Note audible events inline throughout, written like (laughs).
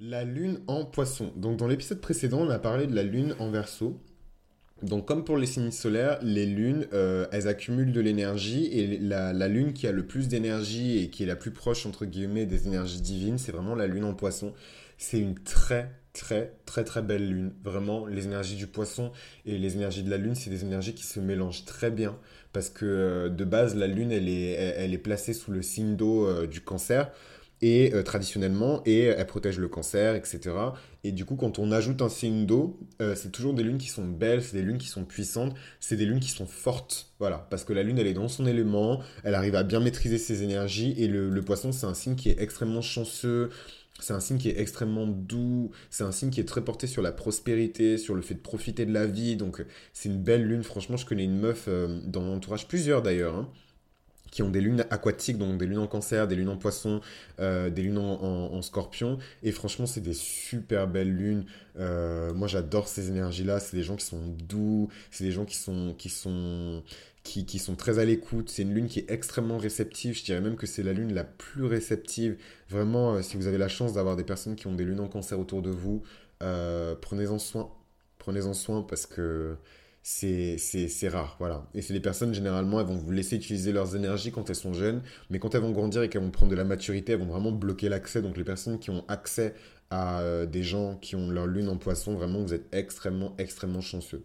La lune en poisson. Donc dans l'épisode précédent, on a parlé de la lune en verso. Donc comme pour les signes solaires, les lunes, euh, elles accumulent de l'énergie et la, lune qui a le plus d'énergie et qui est la plus proche, entre guillemets, des énergies divines, c'est vraiment la lune en poisson. C'est une très très très très belle lune. Vraiment, les énergies du poisson et les énergies de la lune, c'est des énergies qui se mélangent très bien parce que euh, de base, la lune, elle est, elle, elle est placée sous le signe d'eau euh, du cancer et euh, traditionnellement, et elle protège le cancer, etc. Et du coup, quand on ajoute un signe d'eau, euh, c'est toujours des lunes qui sont belles, c'est des lunes qui sont puissantes, c'est des lunes qui sont fortes, voilà, parce que la lune, elle est dans son élément, elle arrive à bien maîtriser ses énergies, et le, poisson, c'est un signe qui est extrêmement chanceux, c'est un signe qui est extrêmement doux, c'est un signe qui est très porté sur la prospérité, sur le fait de profiter de la vie, donc c'est une belle lune, franchement, je connais une meuf euh, dans mon entourage, plusieurs d'ailleurs, hein, qui ont des lunes aquatiques, donc des lunes en cancer, des lunes en poisson, euh, des lunes en, scorpion. Et franchement, c'est des super belles lunes. Euh, moi, j'adore ces énergies-là. C'est des gens qui sont doux, c'est des gens qui sont, qui sont, qui, sont très à l'écoute. C'est une lune qui est extrêmement réceptive. Je dirais même que c'est la lune la plus réceptive. Vraiment, euh, si vous avez la chance d'avoir des personnes qui ont des lunes en cancer autour de vous, prenez-en soin. Prenez-en soin parce que c'est rare, voilà. Et c'est des personnes, généralement, elles vont vous laisser utiliser leurs énergies quand elles sont jeunes, mais quand elles vont grandir et qu'elles vont prendre de la maturité, elles vont vraiment bloquer l'accès. Donc les personnes qui ont accès à euh, des gens qui ont leur lune en poisson, vraiment, vous êtes extrêmement, extrêmement chanceux.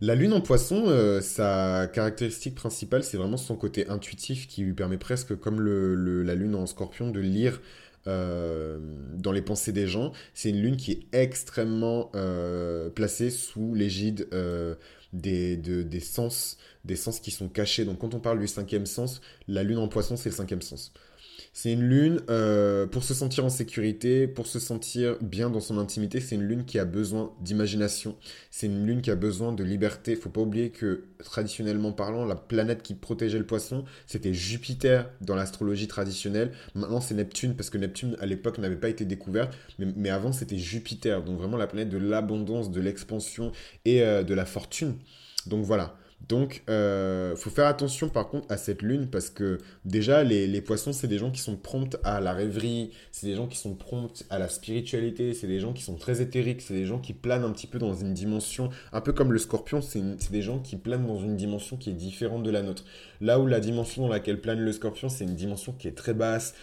La lune en poisson, euh, sa caractéristique principale, c'est vraiment son côté intuitif qui lui permet presque, comme le- la lune en scorpion, de lire euh, dans les pensées des gens. C'est une lune qui est extrêmement euh, placée sous l'égide euh, des, de- des sens, des sens qui sont cachés. Donc quand on parle du cinquième sens, la lune en poisson, c'est le cinquième sens. C'est une lune euh, pour se sentir en sécurité, pour se sentir bien dans son intimité. C'est une lune qui a besoin d'imagination. C'est une lune qui a besoin de liberté. Faut pas oublier que traditionnellement parlant, la planète qui protégeait le poisson, c'était Jupiter dans l'astrologie traditionnelle. Maintenant, c'est Neptune parce que Neptune à l'époque n'avait pas été découverte, mais, avant c'était Jupiter. Donc vraiment la planète de l'abondance, de l'expansion et euh, de la fortune. Donc voilà. Donc, euh, faut faire attention par contre à cette lune parce que déjà, les, les poissons, c'est des gens qui sont prompts à la rêverie, c'est des gens qui sont prompts à la spiritualité, c'est des gens qui sont très éthériques, c'est des gens qui planent un petit peu dans une dimension, un peu comme le scorpion, c'est des gens qui planent dans une dimension qui est différente de la nôtre. Là où la dimension dans laquelle plane le scorpion, c'est une dimension qui est très basse,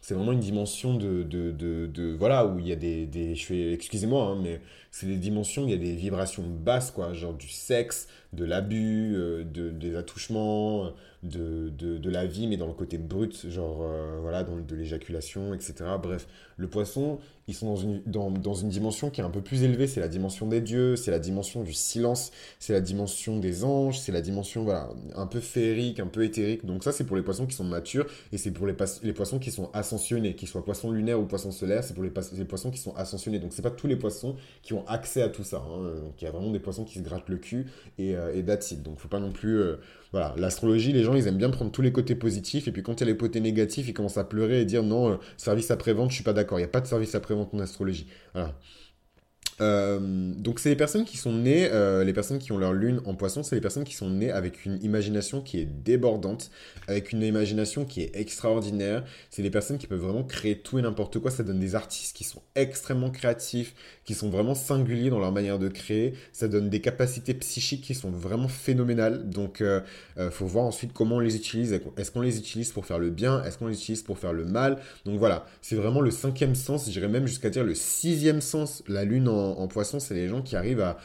c'est vraiment une dimension de, de, de, voilà, où il y a des, des je fais, excusez-moi, hein, mais c'est des dimensions, où il y a des vibrations basses, quoi, genre du sexe, de l'abus, euh, de, des attouchements, de, de, la vie, mais dans le côté brut, genre, euh, voilà, dans, de l'éjaculation, etc. Bref, le poisson, ils sont dans une, dans, dans une dimension qui est un peu plus élevée, c'est la dimension des dieux, c'est la dimension du silence, c'est la dimension des anges, c'est la dimension, voilà, un peu féerique, un peu éthérique. Donc ça, c'est pour les poissons qui sont matures, et c'est pour les, les poissons qui sont ascensionnés, qu'ils soient poissons lunaires ou poissons solaires, c'est pour les, les poissons qui sont ascensionnés. Donc c'est pas tous les poissons qui ont accès à tout ça. hein. Donc il y a vraiment des poissons qui se grattent le cul et, euh, et that's. Donc faut pas non plus... euh, voilà, l'astrologie, les gens, ils aiment bien prendre tous les côtés positifs, et puis quand il y a les côtés négatifs, ils commencent à pleurer et dire non, euh, service après-vente, je suis pas d'accord, il n'y a pas de service après-vente en astrologie. Voilà. Euh, donc c'est les personnes qui sont nées, euh, les personnes qui ont leur lune en poisson, c'est les personnes qui sont nées avec une imagination qui est débordante, avec une imagination qui est extraordinaire. C'est les personnes qui peuvent vraiment créer tout et n'importe quoi. Ça donne des artistes qui sont extrêmement créatifs, qui sont vraiment singuliers dans leur manière de créer. Ça donne des capacités psychiques qui sont vraiment phénoménales. Donc euh, euh, faut voir ensuite comment on les utilise. Est-ce qu'on les utilise pour faire le bien? Est-ce qu'on les utilise pour faire le mal? Donc voilà, c'est vraiment le cinquième sens, j'irais même jusqu'à dire le sixième sens. La lune en, en poisson, c'est les gens qui arrivent à,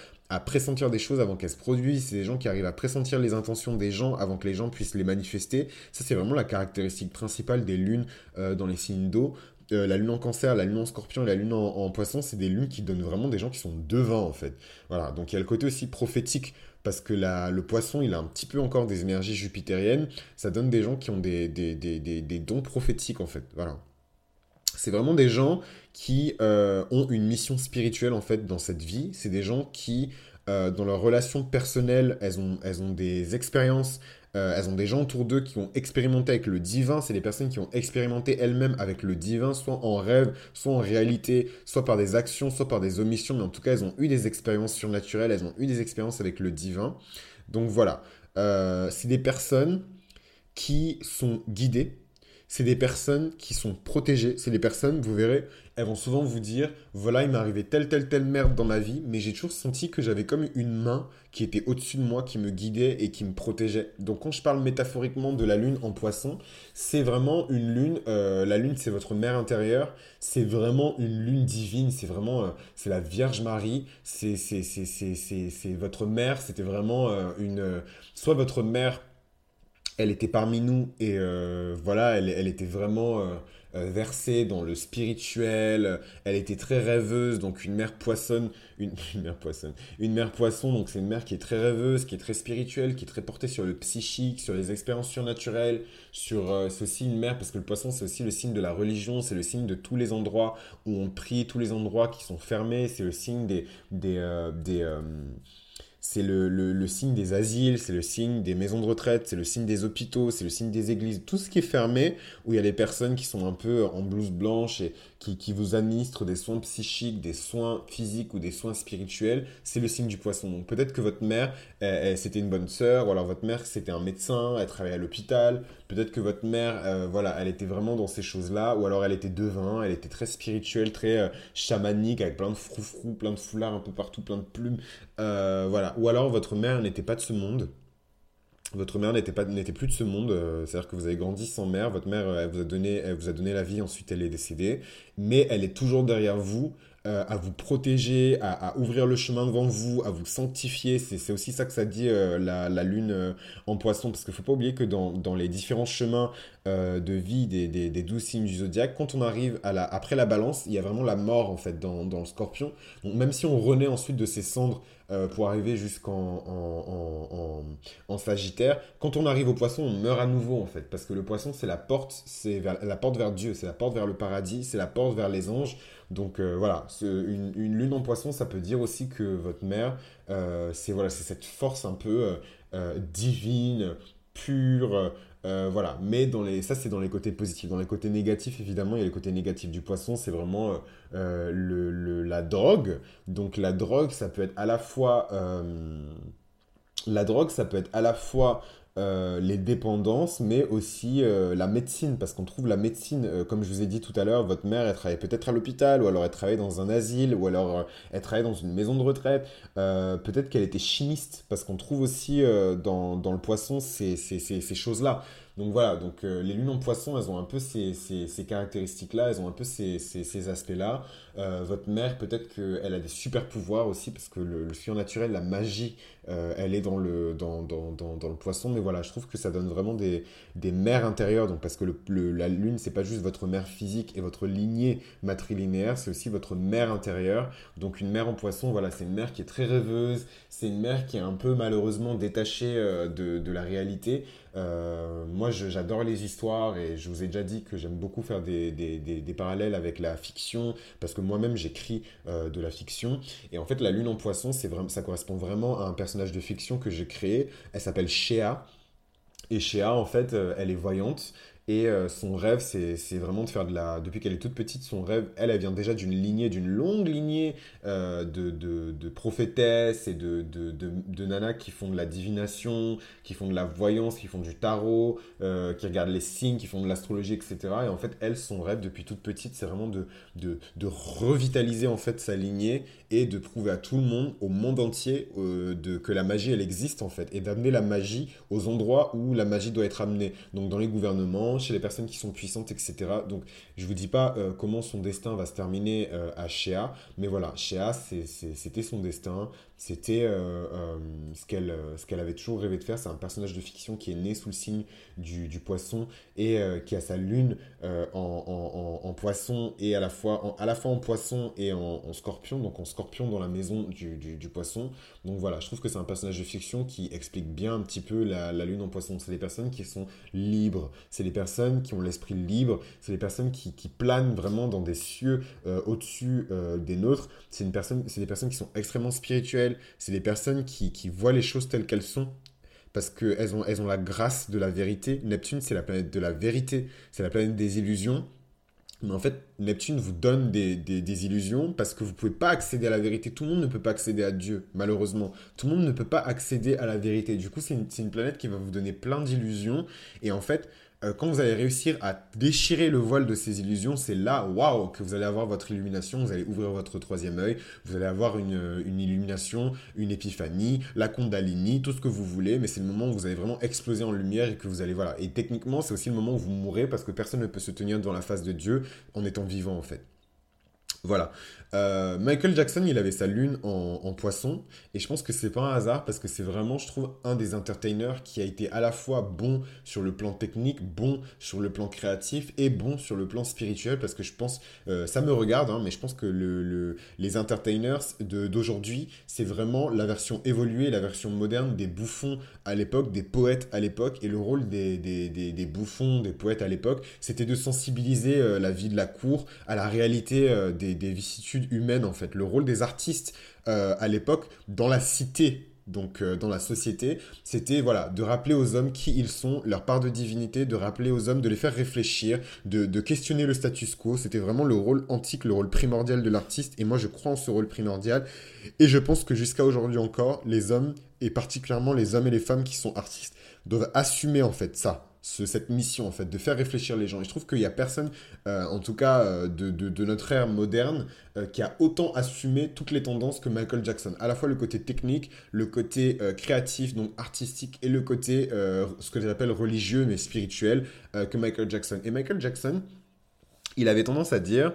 pressentir des choses avant qu'elles se produisent, c'est les gens qui arrivent à pressentir les intentions des gens avant que les gens puissent les manifester. Ça, c'est vraiment la caractéristique principale des lunes euh, dans les signes d'eau. Euh, la lune en cancer, la lune en scorpion et la lune en, poisson, c'est des lunes qui donnent vraiment des gens qui sont devins en fait. Voilà, donc il y a le côté aussi prophétique parce que la, le poisson, il a un petit peu encore des énergies jupitériennes. Ça donne des gens qui ont des, des, des, des, des dons prophétiques en fait. Voilà. C'est vraiment des gens qui euh, ont une mission spirituelle en fait dans cette vie. C'est des gens qui, euh, dans leurs relations personnelles, elles ont, elles ont des expériences, euh, elles ont des gens autour d'eux qui ont expérimenté avec le divin. C'est des personnes qui ont expérimenté elles-mêmes avec le divin, soit en rêve, soit en réalité, soit par des actions, soit par des omissions. Mais en tout cas, elles ont eu des expériences surnaturelles, elles ont eu des expériences avec le divin. Donc voilà, c'est des personnes qui sont guidées c'est des personnes qui sont protégées. C'est des personnes, vous verrez, elles vont souvent vous dire voilà, il m'est arrivé telle, telle, telle merde dans ma vie, mais j'ai toujours senti que j'avais comme une main qui était au-dessus de moi, qui me guidait et qui me protégeait. Donc, quand je parle métaphoriquement de la lune en poisson, c'est vraiment une lune. Euh, la lune, c'est votre mère intérieure. C'est vraiment une lune divine. C'est vraiment. Euh, c'est la Vierge Marie. C'est votre mère. C'était vraiment euh, une. soit votre mère elle était parmi nous et euh, voilà, elle, était vraiment euh, euh, versée dans le spirituel. Elle était très rêveuse, donc une mère poissonne, (laughs) une, mère poissonne, une mère poisson, donc c'est une mère qui est très rêveuse, qui est très spirituelle, qui est très portée sur le psychique, sur les expériences surnaturelles, sur c'est aussi une mère parce que le poisson c'est aussi le signe de la religion, c'est le signe de tous les endroits où on prie, tous les endroits qui sont fermés, c'est le signe des, des c'est le, signe des asiles, c'est le signe des maisons de retraite, c'est le signe des hôpitaux, c'est le signe des églises, tout ce qui est fermé, où il y a des personnes qui sont un peu en blouse blanche et qui, vous administrent des soins psychiques, des soins physiques ou des soins spirituels, c'est le signe du poisson. Donc peut-être que votre mère, c'était une bonne sœur, ou alors votre mère, c'était un médecin, elle travaillait à l'hôpital, peut-être que votre mère, euh, voilà, elle était vraiment dans ces choses-là, ou alors elle était devin, elle était très spirituelle, très euh, chamanique, avec plein de froufrous, plein de foulards un peu partout, plein de plumes, euh, voilà. Ou alors votre mère n'était pas de ce monde, votre mère n'était pas n'était plus de ce monde, euh, c'est-à-dire que vous avez grandi sans mère, votre mère elle vous a donné elle vous a donné la vie, ensuite elle est décédée, mais elle est toujours derrière vous euh, à vous protéger, à, ouvrir le chemin devant vous, à vous sanctifier. C'est aussi ça que ça dit euh, la, lune en poisson, parce qu'il faut pas oublier que dans, dans les différents chemins de vie des, des, des, douze signes du zodiaque, quand on arrive à la, après la balance, il y a vraiment la mort en fait dans, dans le scorpion. Donc même si on renaît ensuite de ses cendres euh, pour arriver jusqu'en en, en, Sagittaire. Quand on arrive au poisson, on meurt à nouveau en fait, parce que le poisson c'est la porte, c'est la porte vers Dieu, c'est la porte vers le paradis, c'est la porte vers les anges. Donc euh, voilà, une, une, lune en poisson, ça peut dire aussi que votre mère, euh, c'est voilà, c'est cette force un peu divine, pure, euh, voilà, mais dans les, ça c'est dans les côtés positifs. Dans les côtés négatifs, évidemment, il y a les côtés négatifs du poisson, c'est vraiment euh, euh, la drogue. Donc la drogue, ça peut être à la fois... la drogue, ça peut être à la fois euh, les dépendances, mais aussi euh, la médecine, parce qu'on trouve la médecine, euh, comme je vous ai dit tout à l'heure, votre mère, elle travaillait peut-être à l'hôpital, ou alors elle travaillait dans un asile, ou alors elle travaillait dans une maison de retraite, peut-être qu'elle était chimiste, parce qu'on trouve aussi dans, le poisson ces choses-là. Donc voilà, donc les lunes en poisson, elles ont un peu ces, caractéristiques-là, elles ont un peu ces, aspects-là. votre mère, peut-être qu'elle a des super pouvoirs aussi, parce que le, surnaturel, la magie, elle est dans le, poisson, mais voilà, je trouve que ça donne vraiment des, mères intérieures. Parce que la lune, c'est pas juste votre mère physique et votre lignée matrilinéaire, c'est aussi votre mère intérieure. Donc, une mère en poisson, voilà, c'est une mère qui est très rêveuse, c'est une mère qui est un peu malheureusement détachée euh, de la réalité. Euh, moi, j'adore les histoires et je vous ai déjà dit que j'aime beaucoup faire des, parallèles avec la fiction parce que moi-même j'écris euh, de la fiction. Et en fait, la lune en poisson, ça correspond vraiment à un personnage de fiction que j'ai créé. Elle s'appelle Shea. Et Shea, en fait, euh, elle est voyante. Et euh, son rêve, c'est vraiment de faire de la... Depuis qu'elle est toute petite, son rêve, elle, elle vient déjà d'une lignée, d'une longue lignée euh, de, de, de, prophétesses et de, de, de, nanas qui font de la divination, qui font de la voyance, qui font du tarot, qui regardent les signes, qui font de l'astrologie, etc. Et en fait, elle, son rêve depuis toute petite, c'est vraiment de, de, revitaliser en fait sa lignée et de prouver à tout le monde, au monde entier, euh, de, que la magie, elle existe en fait, et d'amener la magie aux endroits où la magie doit être amenée. Donc dans les gouvernements, chez les personnes qui sont puissantes, etc. Donc je vous dis pas euh, comment son destin va se terminer euh, à Shea, mais voilà, Shea, c'était son destin, c'était ce qu'elle ce qu'elle avait toujours rêvé de faire. C'est un personnage de fiction qui est né sous le signe du, poisson et qui a sa lune en, poisson et à la fois en, à la fois en poisson et en, scorpion, donc en scorpion dans la maison du, poisson. Donc voilà, je trouve que c'est un personnage de fiction qui explique bien un petit peu la, lune en poisson. C'est des personnes qui sont libres, c'est des personnes qui ont l'esprit libre, c'est des personnes qui, qui, planent vraiment dans des cieux euh, au-dessus euh, des nôtres. C'est des personnes qui sont extrêmement spirituelles, c'est des personnes qui, voient les choses telles qu'elles sont parce qu'elles ont, elles ont la grâce de la vérité. Neptune, c'est la planète de la vérité, c'est la planète des illusions. Mais en fait, Neptune vous donne des, illusions parce que vous ne pouvez pas accéder à la vérité. Tout le monde ne peut pas accéder à Dieu, malheureusement. Tout le monde ne peut pas accéder à la vérité. Du coup, c'est une, planète qui va vous donner plein d'illusions. Et en fait, euh, quand vous allez réussir à déchirer le voile de ces illusions, c'est là, waouh, que vous allez avoir votre illumination, vous allez ouvrir votre troisième œil, vous allez avoir une, une illumination, une épiphanie, la Kundalini, tout ce que vous voulez, mais c'est le moment où vous allez vraiment exploser en lumière et que vous allez, voilà. Et techniquement, c'est aussi le moment où vous mourrez parce que personne ne peut se tenir devant la face de Dieu en étant vivant, en fait. Voilà. Euh, Michael Jackson, il avait sa lune en, poisson, et je pense que c'est pas un hasard parce que c'est vraiment, je trouve, un des entertainers qui a été à la fois bon sur le plan technique, bon sur le plan créatif et bon sur le plan spirituel parce que je pense, euh, ça me regarde, hein, mais je pense que le, les entertainers d'aujourd'hui, c'est vraiment la version évoluée, la version moderne des bouffons à l'époque, des poètes à l'époque, et le rôle des, des, des, bouffons, des poètes à l'époque, c'était de sensibiliser euh, la vie de la cour à la réalité des, des vicissitudes humaine en fait. Le rôle des artistes euh, à l'époque dans la cité donc euh, dans la société, c'était voilà de rappeler aux hommes qui ils sont, leur part de divinité, de rappeler aux hommes, de les faire réfléchir, de, de questionner le status quo. C'était vraiment le rôle antique, le rôle primordial de l'artiste. Et moi, je crois en ce rôle primordial. Et je pense que jusqu'à aujourd'hui encore, les hommes, et particulièrement les hommes et les femmes qui sont artistes, doivent assumer en fait ça cette mission, en fait, de faire réfléchir les gens. Et je trouve qu'il n'y a personne, euh, en tout cas euh, de, notre ère moderne, euh, qui a autant assumé toutes les tendances que Michael Jackson. À la fois le côté technique, le côté créatif, donc artistique, et le côté, ce que j'appelle religieux, mais spirituel, que Michael Jackson. Et Michael Jackson, il avait tendance à dire,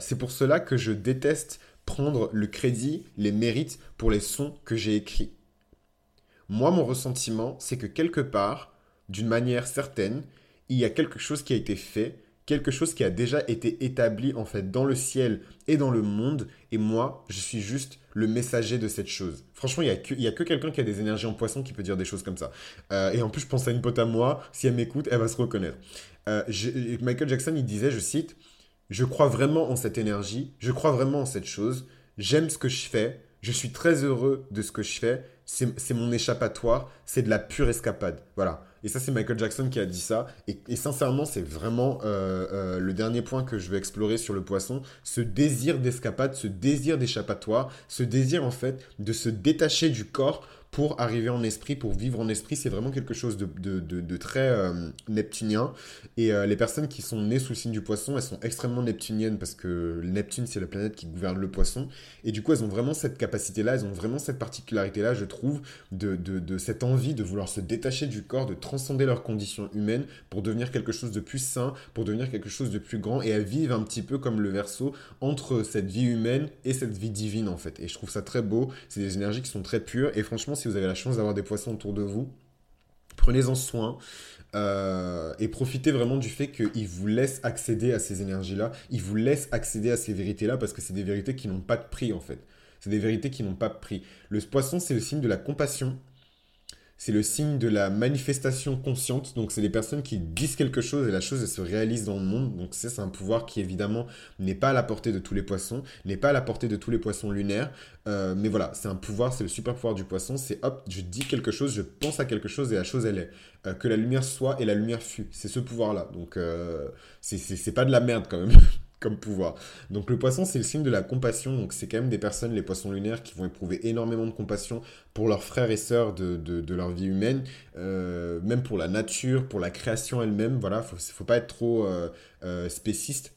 c'est pour cela que je déteste prendre le crédit, les mérites pour les sons que j'ai écrits. Moi, mon ressentiment, c'est que quelque part, d'une manière certaine, il y a quelque chose qui a été fait, quelque chose qui a déjà été établi en fait dans le ciel et dans le monde, et moi, je suis juste le messager de cette chose. Franchement, il n'y a que, quelqu'un qui a des énergies en poisson qui peut dire des choses comme ça. Euh, et en plus, je pense à une pote à moi, si elle m'écoute, elle va se reconnaître. Euh, Michael Jackson, il disait, je cite, Je crois vraiment en cette énergie, je crois vraiment en cette chose, j'aime ce que je fais, je suis très heureux de ce que je fais, c'est mon échappatoire, c'est de la pure escapade. Voilà. Et ça, c'est Michael Jackson qui a dit ça. Et, sincèrement, c'est vraiment euh, euh, le dernier point que je vais explorer sur le poisson. Ce désir d'escapade, ce désir d'échappatoire, ce désir en fait de se détacher du corps pour arriver en esprit, pour vivre en esprit, c'est vraiment quelque chose de, très euh, neptunien. Et euh, les personnes qui sont nées sous le signe du poisson, elles sont extrêmement neptuniennes parce que Neptune, c'est la planète qui gouverne le poisson. Et du coup, elles ont vraiment cette capacité-là, elles ont vraiment cette particularité-là, je trouve, de, de, cette envie de vouloir se détacher du corps, de transcender leurs conditions humaines pour devenir quelque chose de plus sain, pour devenir quelque chose de plus grand. Et elles vivent un petit peu comme le verso entre cette vie humaine et cette vie divine, en fait. Et je trouve ça très beau. C'est des énergies qui sont très pures. Et franchement, si vous avez la chance d'avoir des poissons autour de vous, prenez-en soin. Euh, et profitez vraiment du fait qu'ils vous laissent accéder à ces énergies-là, ils vous laissent accéder à ces vérités-là parce que c'est des vérités qui n'ont pas de prix en fait. C'est des vérités qui n'ont pas de prix. Le poisson, c'est le signe de la compassion, c'est le signe de la manifestation consciente. Donc, c'est des personnes qui disent quelque chose et la chose se réalise dans le monde. Donc, c'est un pouvoir qui, évidemment, n'est pas à la portée de tous les poissons, n'est pas à la portée de tous les poissons lunaires. Euh, mais voilà, c'est un pouvoir, c'est le super pouvoir du poisson. C'est hop, je dis quelque chose, je pense à quelque chose et la chose, elle est. Euh, que la lumière soit et la lumière fut. C'est ce pouvoir-là. Donc, euh, c'est pas de la merde quand même. (laughs) pouvoir. Donc le poisson, c'est le signe de la compassion. Donc c'est quand même des personnes, les poissons lunaires, qui vont éprouver énormément de compassion pour leurs frères et sœurs de, de, leur vie humaine, euh, même pour la nature, pour la création elle-même. Voilà, faut, faut pas être trop euh, euh, spéciste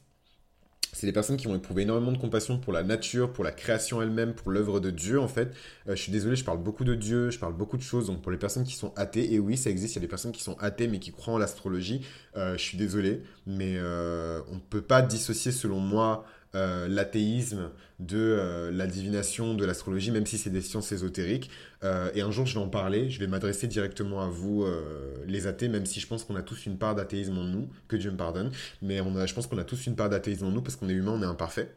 c'est des personnes qui vont éprouver énormément de compassion pour la nature, pour la création elle-même, pour l'œuvre de Dieu en fait. Euh, je suis désolé, je parle beaucoup de Dieu, je parle beaucoup de choses. Donc pour les personnes qui sont athées, et oui, ça existe, il y a des personnes qui sont athées mais qui croient en l'astrologie. Euh, je suis désolé, mais euh, on ne peut pas dissocier selon moi euh, l'athéisme de euh, la divination, de l'astrologie, même si c'est des sciences ésotériques. Euh, et un jour, je vais en parler, je vais m'adresser directement à vous, les athées, même si je pense qu'on a tous une part d'athéisme en nous, que Dieu me pardonne, mais je pense qu'on a tous une part d'athéisme en nous parce qu'on est humain, on est imparfait.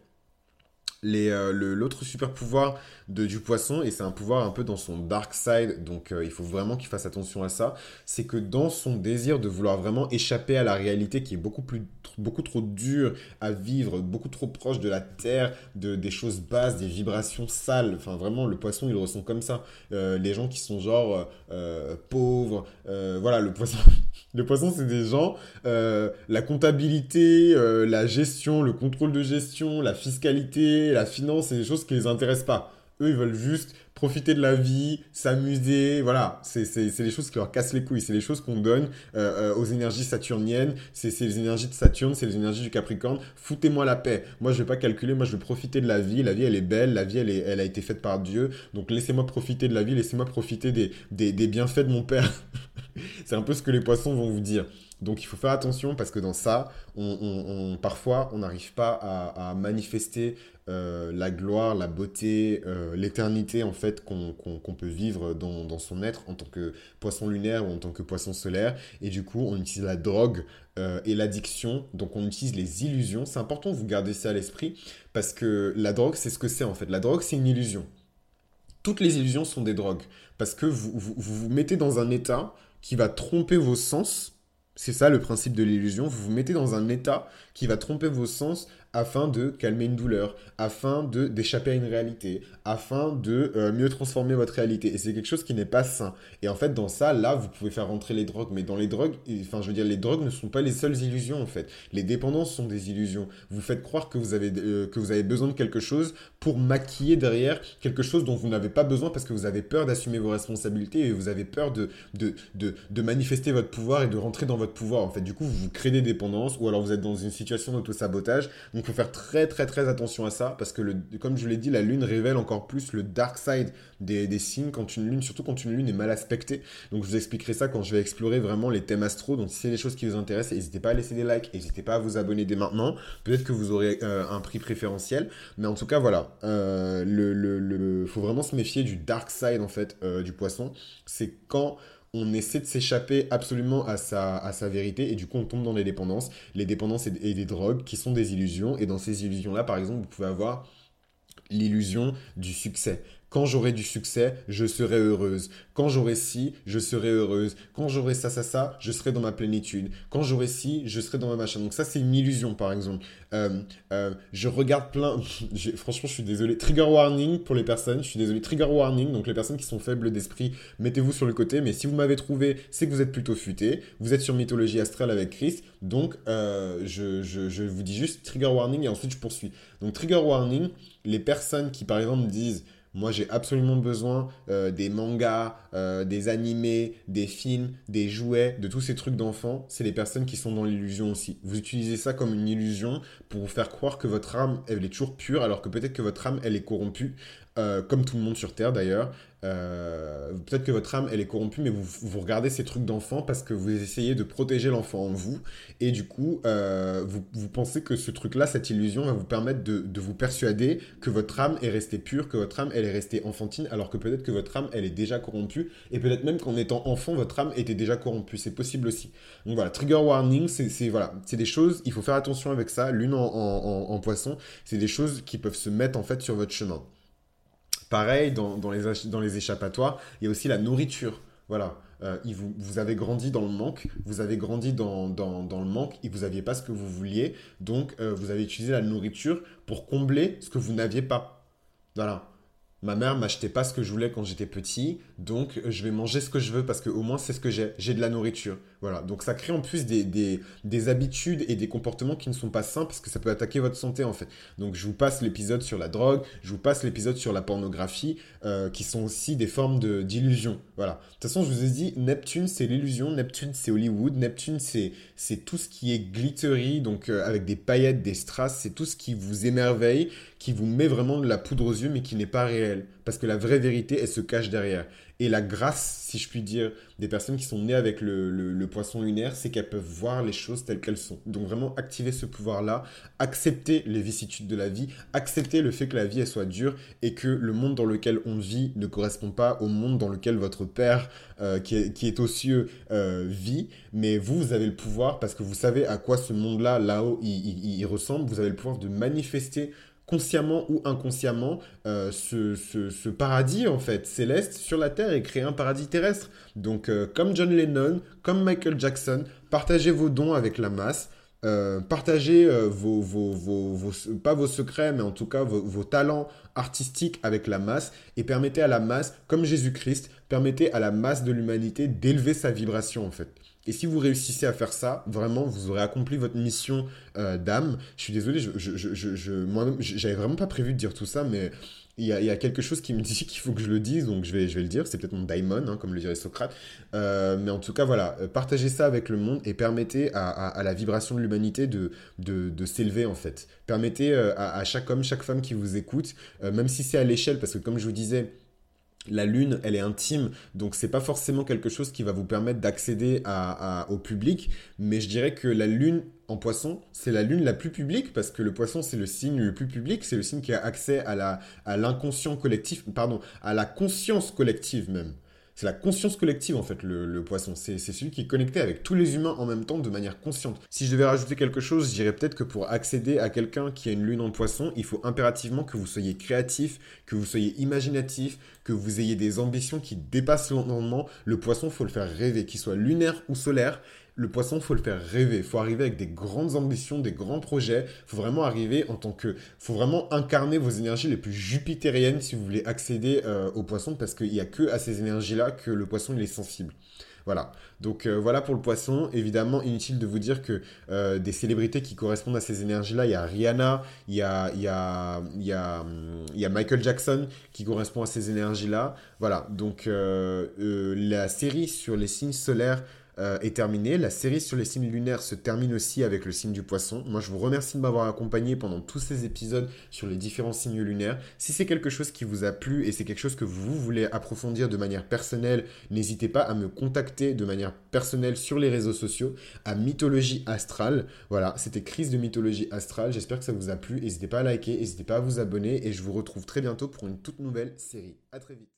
Euh, l'autre super pouvoir du poisson, et c'est un pouvoir un peu dans son dark side, donc euh, il faut vraiment qu'il fasse attention à ça, c'est que dans son désir de vouloir vraiment échapper à la réalité qui est beaucoup, plus, beaucoup trop dure à vivre, beaucoup trop proche de la terre, de, des choses basses, des vibrations sales, enfin vraiment le poisson il ressent comme ça. Euh, les gens qui sont genre pauvres, voilà, le poisson, (laughs) le poisson c'est des gens, la comptabilité, la gestion, le contrôle de gestion, la fiscalité, la finance, c'est des choses qui les intéressent pas. Eux, ils veulent juste profiter de la vie, s'amuser, voilà. C'est les choses qui leur cassent les couilles. C'est les choses qu'on donne euh, euh, aux énergies saturniennes. C'est les énergies de Saturne, c'est les énergies du Capricorne. Foutez-moi la paix. Moi, je vais pas calculer. Moi, je veux profiter de la vie. La vie, elle est belle. La vie, elle, est, elle a été faite par Dieu. Donc, laissez-moi profiter de la vie. Laissez-moi profiter des, des, des bienfaits de mon père. (laughs) c'est un peu ce que les poissons vont vous dire. Donc il faut faire attention parce que dans ça, on, parfois, on n'arrive pas à, manifester euh, la gloire, la beauté, euh, l'éternité en fait qu'on peut vivre dans, son être en tant que poisson lunaire ou en tant que poisson solaire. Et du coup, on utilise la drogue euh, et l'addiction. Donc on utilise les illusions. C'est important vous garder ça à l'esprit parce que la drogue, c'est ce que c'est en fait. La drogue, c'est une illusion. Toutes les illusions sont des drogues parce que vous vous mettez dans un état qui va tromper vos sens. C'est ça le principe de l'illusion. Vous vous mettez dans un état qui va tromper vos sens afin de calmer une douleur, afin de d'échapper à une réalité, afin de euh, mieux transformer votre réalité. Et c'est quelque chose qui n'est pas sain. Et en fait, dans ça, là, vous pouvez faire rentrer les drogues. Mais dans les drogues, enfin, je veux dire, les drogues ne sont pas les seules illusions, en fait. Les dépendances sont des illusions. Vous faites croire que vous avez, euh, que vous avez besoin de quelque chose pour maquiller derrière quelque chose dont vous n'avez pas besoin parce que vous avez peur d'assumer vos responsabilités et vous avez peur de, de, de, de manifester votre pouvoir et de rentrer dans votre pouvoir. En fait, du coup, vous, créez des dépendances ou alors vous êtes dans une situation d'auto-sabotage. Donc, il faut faire très très très attention à ça parce que, le, comme je l'ai dit, la lune révèle encore plus le dark side des, des, signes quand une lune, surtout quand une lune est mal aspectée. Donc, je vous expliquerai ça quand je vais explorer vraiment les thèmes astro. Donc, si c'est des choses qui vous intéressent, n'hésitez pas à laisser des likes, n'hésitez pas à vous abonner dès maintenant. Peut-être que vous aurez euh, un prix préférentiel. Mais en tout cas, voilà. Euh, le, le, faut vraiment se méfier du dark side en fait euh, du poisson. C'est quand on essaie de s'échapper absolument à sa, à sa vérité et du coup on tombe dans les dépendances. Les dépendances et, des drogues qui sont des illusions. Et dans ces illusions-là, par exemple, vous pouvez avoir l'illusion du succès. Quand j'aurai du succès, je serai heureuse. Quand j'aurai ci, je serai heureuse. Quand j'aurai ça, ça, ça, je serai dans ma plénitude. Quand j'aurai ci, je serai dans ma machin. Donc ça, c'est une illusion, par exemple. Euh, euh, je regarde plein... (laughs) Franchement, je suis désolé. Trigger warning pour les personnes. Je suis désolé. Trigger warning. Donc les personnes qui sont faibles d'esprit, mettez-vous sur le côté. Mais si vous m'avez trouvé, c'est que vous êtes plutôt futé. Vous êtes sur Mythologie Astrale avec Chris. Donc euh, je, je, je vous dis juste trigger warning et ensuite je poursuis. Donc trigger warning, les personnes qui, par exemple, disent... Moi, j'ai absolument besoin euh, des mangas, euh, des animés, des films, des jouets, de tous ces trucs d'enfants. C'est les personnes qui sont dans l'illusion aussi. Vous utilisez ça comme une illusion pour vous faire croire que votre âme, est toujours pure, alors que peut-être que votre âme, elle est corrompue. Euh, comme tout le monde sur Terre d'ailleurs. Euh, peut-être que votre âme, elle est corrompue, mais vous, vous regardez ces trucs d'enfant parce que vous essayez de protéger l'enfant en vous. Et du coup, euh, vous, vous, pensez que ce truc-là, cette illusion, va vous permettre de, de, vous persuader que votre âme est restée pure, que votre âme, elle est restée enfantine, alors que peut-être que votre âme, elle est déjà corrompue. Et peut-être même qu'en étant enfant, votre âme était déjà corrompue. C'est possible aussi. Donc voilà, trigger warning, c'est voilà, des choses, il faut faire attention avec ça. Lune en, en, en poisson, c'est des choses qui peuvent se mettre en fait sur votre chemin. Pareil, dans, les, échappatoires, il y a aussi la nourriture. Voilà. Euh, vous, avez grandi dans le manque, vous avez grandi dans le manque et vous n'aviez pas ce que vous vouliez. Donc, euh, vous avez utilisé la nourriture pour combler ce que vous n'aviez pas. Voilà. Ma mère m'achetait pas ce que je voulais quand j'étais petit, donc je vais manger ce que je veux parce que au moins c'est ce que j'ai. J'ai de la nourriture. Voilà. Donc ça crée en plus des, des, des, habitudes et des comportements qui ne sont pas sains parce que ça peut attaquer votre santé en fait. Donc je vous passe l'épisode sur la drogue, je vous passe l'épisode sur la pornographie, euh, qui sont aussi des formes d'illusion. Voilà. De toute façon, je vous ai dit, Neptune c'est l'illusion, Neptune c'est Hollywood, Neptune c'est tout ce qui est glittery, donc euh, avec des paillettes, des strass, c'est tout ce qui vous émerveille, qui vous met vraiment de la poudre aux yeux mais qui n'est pas réel. Parce que la vraie vérité, elle se cache derrière. Et la grâce, si je puis dire, des personnes qui sont nées avec le, poisson lunaire, c'est qu'elles peuvent voir les choses telles qu'elles sont. Donc vraiment activer ce pouvoir-là, accepter les vicissitudes de la vie, accepter le fait que la vie, elle soit dure et que le monde dans lequel on vit ne correspond pas au monde dans lequel votre père, euh, qui, est, aux cieux, euh, vit. Mais vous, vous avez le pouvoir, parce que vous savez à quoi ce monde-là, là-haut, il ressemble, vous avez le pouvoir de manifester consciemment ou inconsciemment euh, ce, paradis en fait céleste sur la terre et créer un paradis terrestre. Donc euh, comme John Lennon, comme Michael Jackson, partagez vos dons avec la masse. Euh, partagez vos, vos, pas vos secrets, mais en tout cas vos, talents artistiques avec la masse et permettez à la masse, comme Jésus-Christ, permettez à la masse de l'humanité d'élever sa vibration en fait. Et si vous réussissez à faire ça, vraiment, vous aurez accompli votre mission euh, d'âme. Je suis désolé, je, je, je, je moi-même, j'avais vraiment pas prévu de dire tout ça, mais il y, a, quelque chose qui me (laughs) dit qu'il faut que je le dise, donc je vais, je vais le dire. C'est peut-être mon daimon, hein, comme le dirait Socrate. Euh, mais en tout cas, voilà, euh, partagez ça avec le monde et permettez à, la vibration de l'humanité de, s'élever, en fait. Permettez à, chaque homme, chaque femme qui vous écoute, même si c'est à l'échelle, parce que comme je vous disais, la lune, elle est intime, donc c'est pas forcément quelque chose qui va vous permettre d'accéder au public, mais je dirais que la lune en poisson, c'est la lune la plus publique parce que le poisson c'est le signe le plus public, c'est le signe qui a accès à l'inconscient collectif, pardon, à la conscience collective même. C'est la conscience collective en fait, le, poisson. C'est celui qui est connecté avec tous les humains en même temps de manière consciente. Si je devais rajouter quelque chose, je dirais peut-être que pour accéder à quelqu'un qui a une lune en poisson, il faut impérativement que vous soyez créatif, que vous soyez imaginatif, que vous ayez des ambitions qui dépassent l'entendement. Le poisson, faut le faire rêver, qu'il soit lunaire ou solaire le poisson, faut le faire rêver. Faut arriver avec des grandes ambitions, des grands projets. Faut vraiment arriver en tant que. faut vraiment incarner vos énergies les plus jupitériennes si vous voulez accéder euh, au poisson, parce qu'il n'y a que à ces énergies-là que le poisson il est sensible. Voilà. Donc euh, voilà pour le poisson. Évidemment, inutile de vous dire que euh, des célébrités qui correspondent à ces énergies-là, il y a Rihanna, il y a, y a, y a, Michael Jackson qui correspond à ces énergies-là. Voilà. Donc la série sur les signes solaires euh, est terminée. La série sur les signes lunaires se termine aussi avec le signe du poisson. Moi, je vous remercie de m'avoir accompagné pendant tous ces épisodes sur les différents signes lunaires. Si c'est quelque chose qui vous a plu et c'est quelque chose que vous voulez approfondir de manière personnelle, n'hésitez pas à me contacter de manière personnelle sur les réseaux sociaux à Mythologie Astrale. Voilà, c'était Crise de Mythologie Astrale. J'espère que ça vous a plu. N'hésitez pas à liker, n'hésitez pas à vous abonner et je vous retrouve très bientôt pour une toute nouvelle série. À très vite.